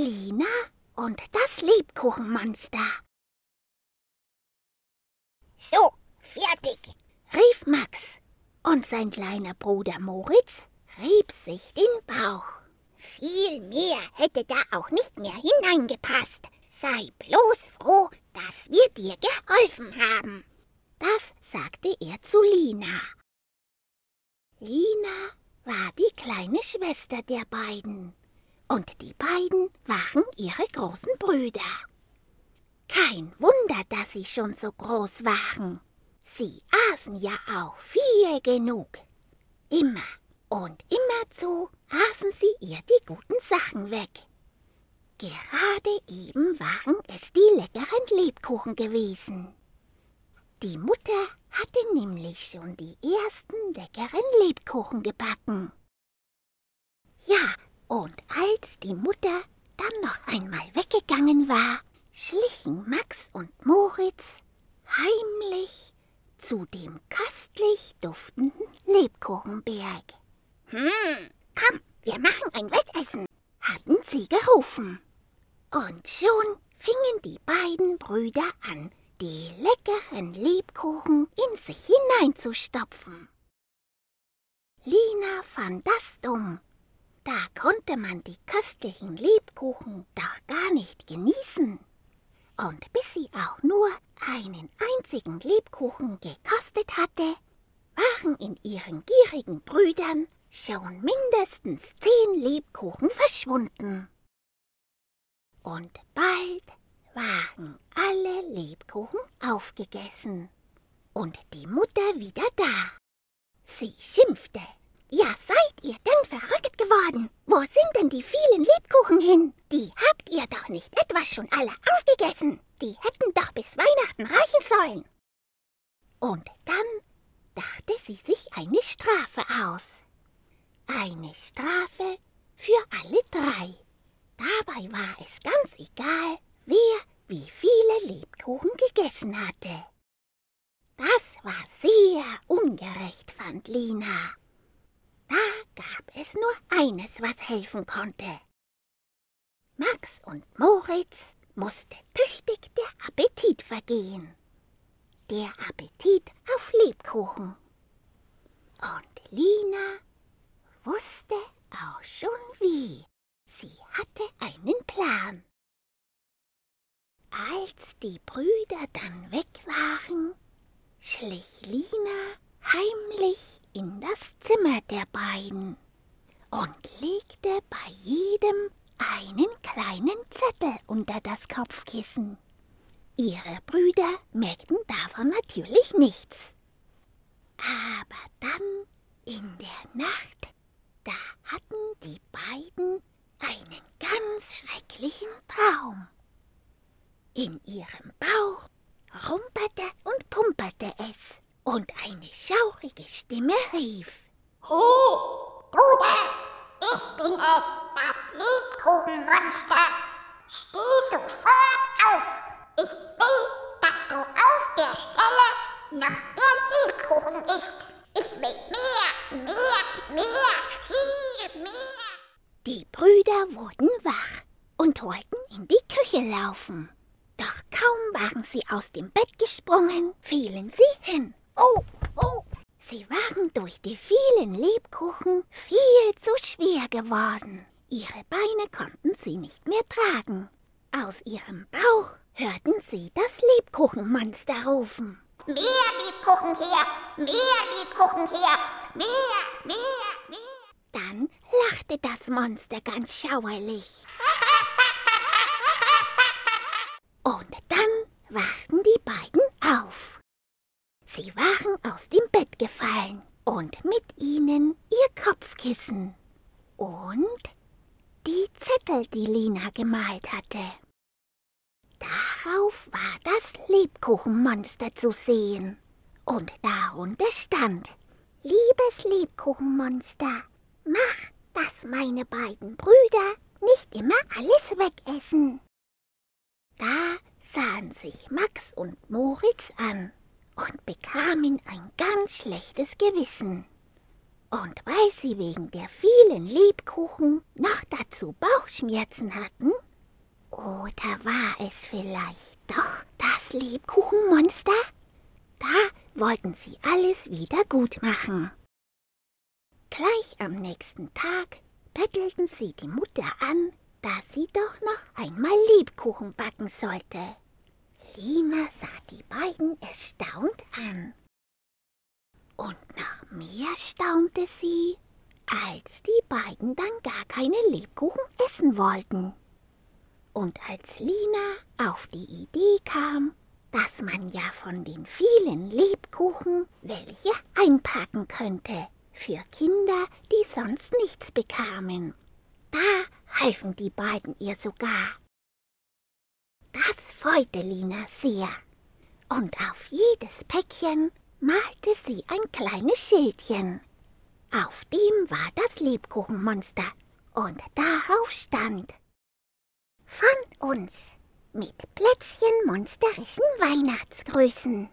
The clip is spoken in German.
Lina und das Lebkuchenmonster. So, fertig, rief Max, und sein kleiner Bruder Moritz rieb sich den Bauch. Viel mehr hätte da auch nicht mehr hineingepasst. Sei bloß froh, dass wir dir geholfen haben. Das sagte er zu Lina. Lina war die kleine Schwester der beiden, und die beiden waren ihre großen Brüder. Kein Wunder, dass sie schon so groß waren. Sie aßen ja auch viel genug. Immer und immerzu aßen sie ihr die guten Sachen weg. Gerade eben waren es die leckeren Lebkuchen gewesen. Die Mutter hatte nämlich schon die ersten leckeren Lebkuchen gebacken. Ja, und als die Mutter dann noch einmal weggegangen war, schlichen Max und Moritz heimlich zu dem köstlich duftenden Lebkuchenberg. Hm, komm, wir machen ein Wettessen, hatten sie gerufen. Und schon fingen die beiden Brüder an, die leckeren Lebkuchen in sich hineinzustopfen. Lina fand das dumm. Da konnte man die köstlichen Lebkuchen doch gar nicht genießen. Und bis sie auch nur einen einzigen Lebkuchen gekostet hatte, waren in ihren gierigen Brüdern schon mindestens zehn Lebkuchen verschwunden. Und bald waren alle Lebkuchen aufgegessen und die Mutter wieder da. Sie schimpfte. Ja, seid ihr denn verrückt geworden? Wo sind denn die vielen Lebkuchen hin? Die habt ihr doch nicht etwa schon alle aufgegessen. Die hätten doch bis Weihnachten reichen sollen. Und dann dachte sie sich eine Strafe aus. Eine Strafe für alle drei. Dabei war es ganz egal, wer wie viele Lebkuchen gegessen hatte. Das war sehr ungerecht, fand Lina. Es nur eines, was helfen konnte. Max und Moritz musste tüchtig der Appetit vergehen. Der Appetit auf Lebkuchen. Und Lina wusste auch schon wie. Sie hatte einen Plan. Als die Brüder dann weg waren, schlich Lina heimlich in das Zimmer der beiden und legte bei jedem einen kleinen Zettel unter das Kopfkissen. Ihre Brüder merkten davon natürlich nichts. Aber dann in der Nacht, da hatten die beiden einen ganz schrecklichen Traum. In ihrem Bauch rumperte und pumperte es, und eine schaurige Stimme rief. Hey, Bruder, ich bin es, das Lebkuchenmonster. Steh sofort auf. Ich will, dass du auf der Stelle noch mehr Lebkuchen isst. Ich will mehr, mehr, mehr, viel mehr. Die Brüder wurden wach und wollten in die Küche laufen. Doch kaum waren sie aus dem Bett gesprungen, fielen sie hin. Oh, oh! Sie waren durch die vielen Lebkuchen viel zu schwer geworden. Ihre Beine konnten sie nicht mehr tragen. Aus ihrem Bauch hörten sie das Lebkuchenmonster rufen. Mehr Lebkuchen her! Mehr Lebkuchen her! Mehr, mehr, mehr! Dann lachte das Monster ganz schauerlich. Und dann wachten die beiden auf. Sie waren aus dem Bett gefallen und mit ihnen ihr Kopfkissen und die Zettel, die Lina gemalt hatte. Darauf war das Lebkuchenmonster zu sehen und darunter stand Liebes Lebkuchenmonster, mach, dass meine beiden Brüder nicht immer alles wegessen. Da sahen sich Max und Moritz an und bekamen ein ganz schlechtes Gewissen. Und weil sie wegen der vielen Lebkuchen noch dazu Bauchschmerzen hatten, Oder war es vielleicht doch das Lebkuchenmonster? Da wollten sie alles wieder gut machen. Gleich am nächsten Tag bettelten sie die Mutter an, dass sie doch noch einmal Lebkuchen backen sollte. Lina sah die beiden erstaunt an. Mehr staunte sie, als die beiden dann gar keine Lebkuchen essen wollten. Und als Lina auf die Idee kam, dass man ja von den vielen Lebkuchen welche einpacken könnte für Kinder, die sonst nichts bekamen. Da halfen die beiden ihr sogar. Das freute Lina sehr. Und auf jedes Päckchen malte sie ein kleines Schildchen. Auf dem war das Lebkuchenmonster und darauf stand Von uns mit Plätzchen monsterischen Weihnachtsgrößen.